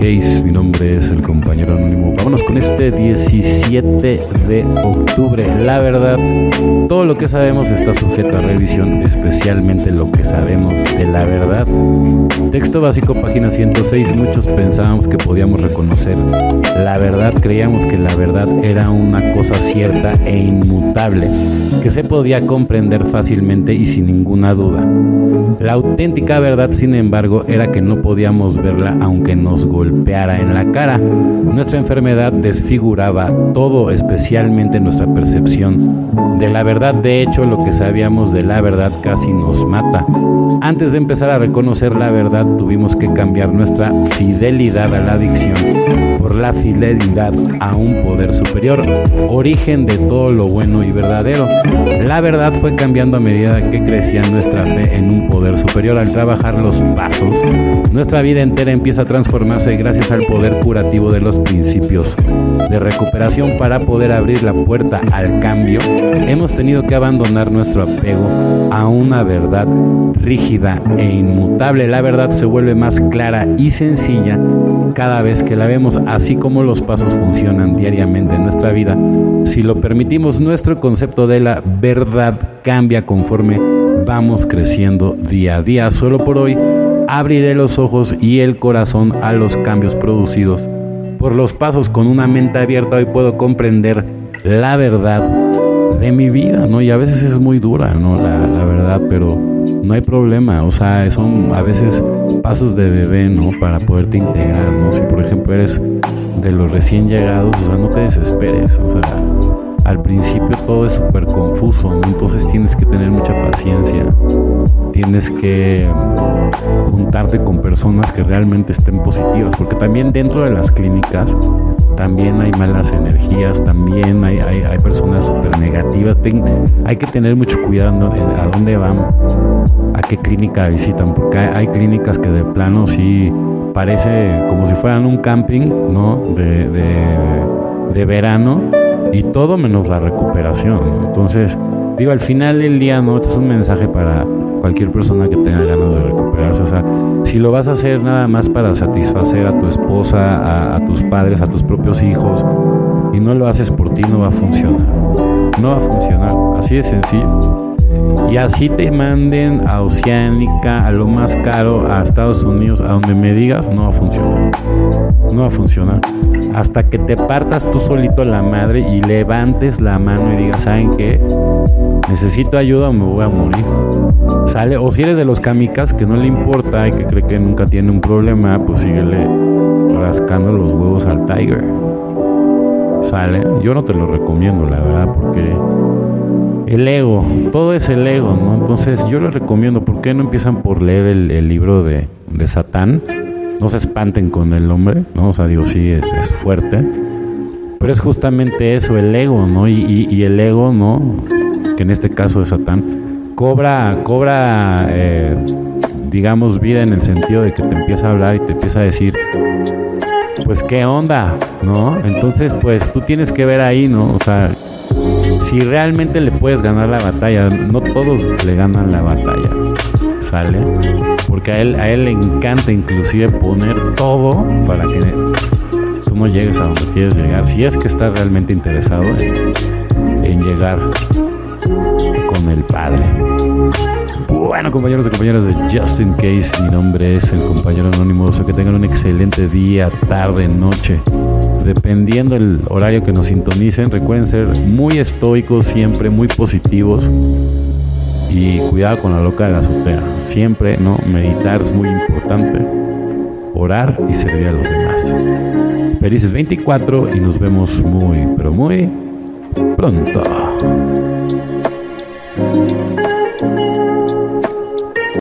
Case. Mi nombre es el compañero anónimo. Vámonos con este 17 de octubre. La verdad, todo lo que sabemos está sujeto a revisión, especialmente lo que sabemos de la verdad. Texto básico, página 106. Muchos pensábamos que podíamos reconocer la verdad. Creíamos que la verdad era una cosa cierta e inmutable, que se podía comprender fácilmente y sin ninguna duda. La auténtica verdad, sin embargo, era que no podíamos verla aunque nos golpeara en la cara. Nuestra enfermedad desfiguraba todo, especialmente nuestra percepción de la verdad. De hecho, lo que sabíamos de la verdad casi nos mata. Antes de empezar a reconocer la verdad, tuvimos que cambiar nuestra fidelidad a la adicción por la fidelidad a un poder superior, origen de todo lo bueno y verdadero. La verdad fue cambiando a medida que crecía nuestra fe en un poder superior al trabajar los pasos. Nuestra vida entera empieza a transformarse gracias al poder curativo de los principios de recuperación para poder abrir la puerta al cambio. Hemos tenido que abandonar nuestro apego a una verdad rígida e inmutable. La verdad se vuelve más clara y sencilla cada vez que la vemos, así como los pasos funcionan diariamente en nuestra vida. Si lo permitimos, nuestro concepto de la verdad cambia conforme vamos creciendo día a día. Solo por hoy abriré los ojos y el corazón a los cambios producidos por los pasos con una mente abierta. Hoy puedo comprender la verdad de mi vida, ¿no? Y a veces es muy dura, ¿no? La, la verdad, pero no hay problema. O sea, son a veces pasos de bebé, ¿no? Para poderte integrar, ¿no? Si por ejemplo eres de los recién llegados, o sea, no te desesperes. O sea, al principio todo es súper confuso, entonces tienes que tener mucha paciencia, tienes que juntarte con personas que realmente estén positivas, porque también dentro de las clínicas también hay malas energías, también hay, hay, hay personas súper negativas, hay que tener mucho cuidado a dónde van, a qué clínica visitan, porque hay, clínicas que de plano sí parece como si fueran un camping, ¿no? De, de verano y todo menos la recuperación. Entonces, digo, al final del día, ¿no? Esto es un mensaje para cualquier persona que tenga ganas de recuperarse. O sea, si lo vas a hacer nada más para satisfacer a tu esposa, a, a tus padres, a tus propios hijos, y no lo haces por ti, no va a funcionar. No va a funcionar. Así de sencillo. Y así te manden a Oceánica, a lo más caro, a Estados Unidos, a donde me digas, no va a funcionar. No va a funcionar. Hasta que te partas tú solito la madre y levantes la mano y digas, ¿saben qué? Necesito ayuda o me voy a morir. ¿Sale? O si eres de los kamikazes que no le importa y que cree que nunca tiene un problema, pues síguele rascando los huevos al Tiger. ¿Sale? Yo no te lo recomiendo, la verdad, porque el ego, todo es el ego, ¿no? Entonces yo les recomiendo, ¿por qué no empiezan por leer el, libro de, de, Satán? No se espanten con el nombre, ¿no? O sea, digo, sí, es, es fuerte. Pero es justamente eso, el ego, ¿no? Y, y, el ego, ¿no? Que en este caso de Satán, cobra, cobra, eh, digamos, vida en el sentido de que te empieza a hablar y te empieza a decir, pues, ¿qué onda? ¿No? Entonces, pues, tú tienes que ver ahí, ¿no? O sea, si realmente le puedes ganar la batalla, no todos le ganan la batalla, ¿sale? Porque a él, a él le encanta inclusive poner todo para que tú no llegues a donde quieres llegar, si es que estás realmente interesado en, en llegar con el Padre. Bueno, compañeros y compañeras de Just In Case, mi nombre es el compañero anónimo. O sea, que tengan un excelente día, tarde, noche. Dependiendo el horario que nos sintonicen, recuerden ser muy estoicos, siempre muy positivos. Y cuidado con la loca de la azotea. Siempre, ¿no? Meditar es muy importante. Orar y servir a los demás. Felices 24 y nos vemos muy, pero muy pronto. Thank you.